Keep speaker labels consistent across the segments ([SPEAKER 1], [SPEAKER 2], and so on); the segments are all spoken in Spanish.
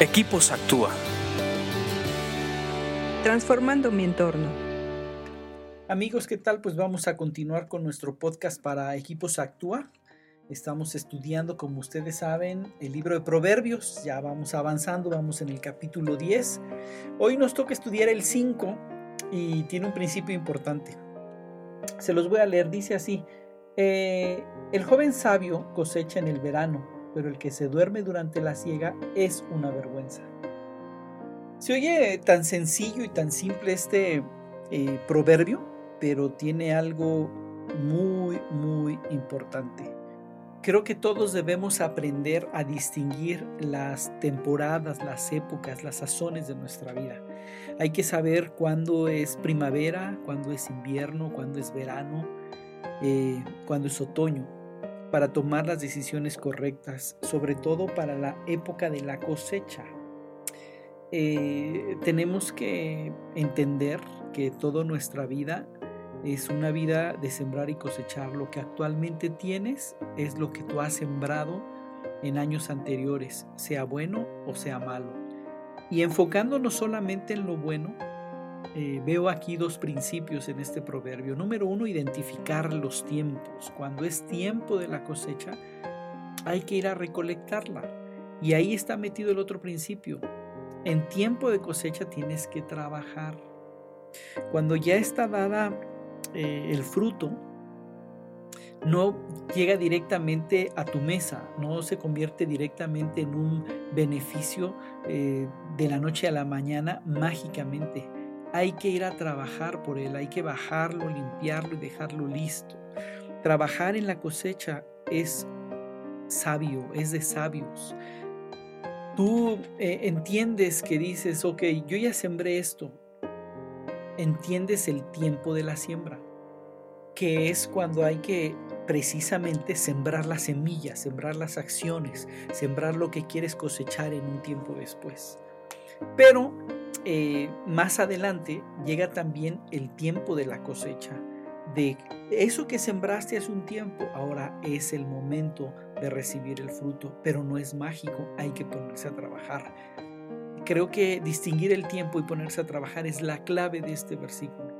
[SPEAKER 1] Equipos Actúa.
[SPEAKER 2] Transformando mi entorno.
[SPEAKER 3] Amigos, ¿qué tal? Pues vamos a continuar con nuestro podcast para Equipos Actúa. Estamos estudiando, como ustedes saben, el libro de Proverbios. Ya vamos avanzando, vamos en el capítulo 10. Hoy nos toca estudiar el 5 y tiene un principio importante. Se los voy a leer, dice así. Eh, el joven sabio cosecha en el verano pero el que se duerme durante la siega es una vergüenza. Se oye tan sencillo y tan simple este eh, proverbio, pero tiene algo muy, muy importante. Creo que todos debemos aprender a distinguir las temporadas, las épocas, las sazones de nuestra vida. Hay que saber cuándo es primavera, cuándo es invierno, cuándo es verano, eh, cuándo es otoño para tomar las decisiones correctas, sobre todo para la época de la cosecha. Eh, tenemos que entender que toda nuestra vida es una vida de sembrar y cosechar. Lo que actualmente tienes es lo que tú has sembrado en años anteriores, sea bueno o sea malo. Y enfocándonos solamente en lo bueno, eh, veo aquí dos principios en este proverbio. Número uno, identificar los tiempos. Cuando es tiempo de la cosecha, hay que ir a recolectarla. Y ahí está metido el otro principio. En tiempo de cosecha tienes que trabajar. Cuando ya está dada eh, el fruto, no llega directamente a tu mesa, no se convierte directamente en un beneficio eh, de la noche a la mañana mágicamente hay que ir a trabajar por él, hay que bajarlo, limpiarlo y dejarlo listo. Trabajar en la cosecha es sabio, es de sabios. Tú eh, entiendes que dices, ok, yo ya sembré esto. Entiendes el tiempo de la siembra, que es cuando hay que precisamente sembrar las semillas, sembrar las acciones, sembrar lo que quieres cosechar en un tiempo después. Pero eh, más adelante llega también el tiempo de la cosecha. De eso que sembraste hace un tiempo, ahora es el momento de recibir el fruto, pero no es mágico, hay que ponerse a trabajar. Creo que distinguir el tiempo y ponerse a trabajar es la clave de este versículo.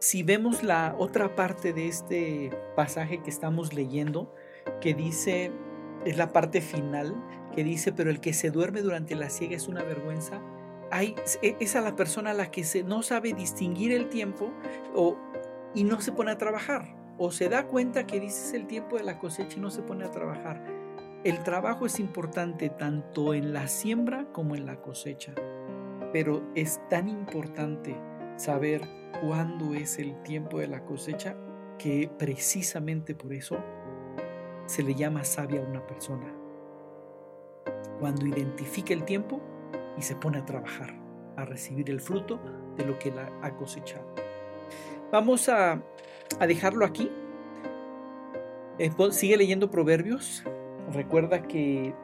[SPEAKER 3] Si vemos la otra parte de este pasaje que estamos leyendo, que dice, es la parte final, que dice, pero el que se duerme durante la siega es una vergüenza, e, es a la persona a la que no sabe distinguir el tiempo o, y no se pone a trabajar. O se da cuenta que dices el tiempo de la cosecha y no se pone a trabajar. El trabajo es importante tanto en la siembra como en la cosecha. Pero es tan importante saber cuándo es el tiempo de la cosecha que precisamente por eso se le llama sabia a una persona. Cuando identifica el tiempo y se pone a trabajar, a recibir el fruto de lo que la ha cosechado. Vamos a, dejarlo aquí. Eh, sigue leyendo proverbios. Recuerda que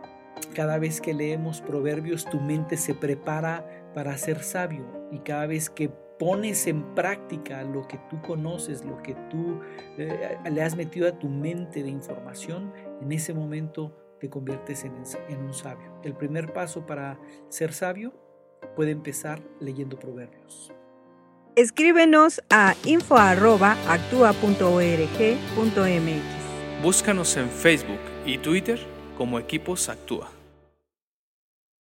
[SPEAKER 3] cada vez que leemos proverbios tu mente se prepara para ser sabio y cada vez que pones en práctica lo que tú conoces, lo que tú eh, le has metido a tu mente de información, en ese momento te conviertes en, un sabio. El primer paso para ser sabio puede empezar leyendo proverbios.
[SPEAKER 2] Escríbenos a info.actua.org.mx.
[SPEAKER 1] Búscanos en Facebook y Twitter como Equipos Actúa.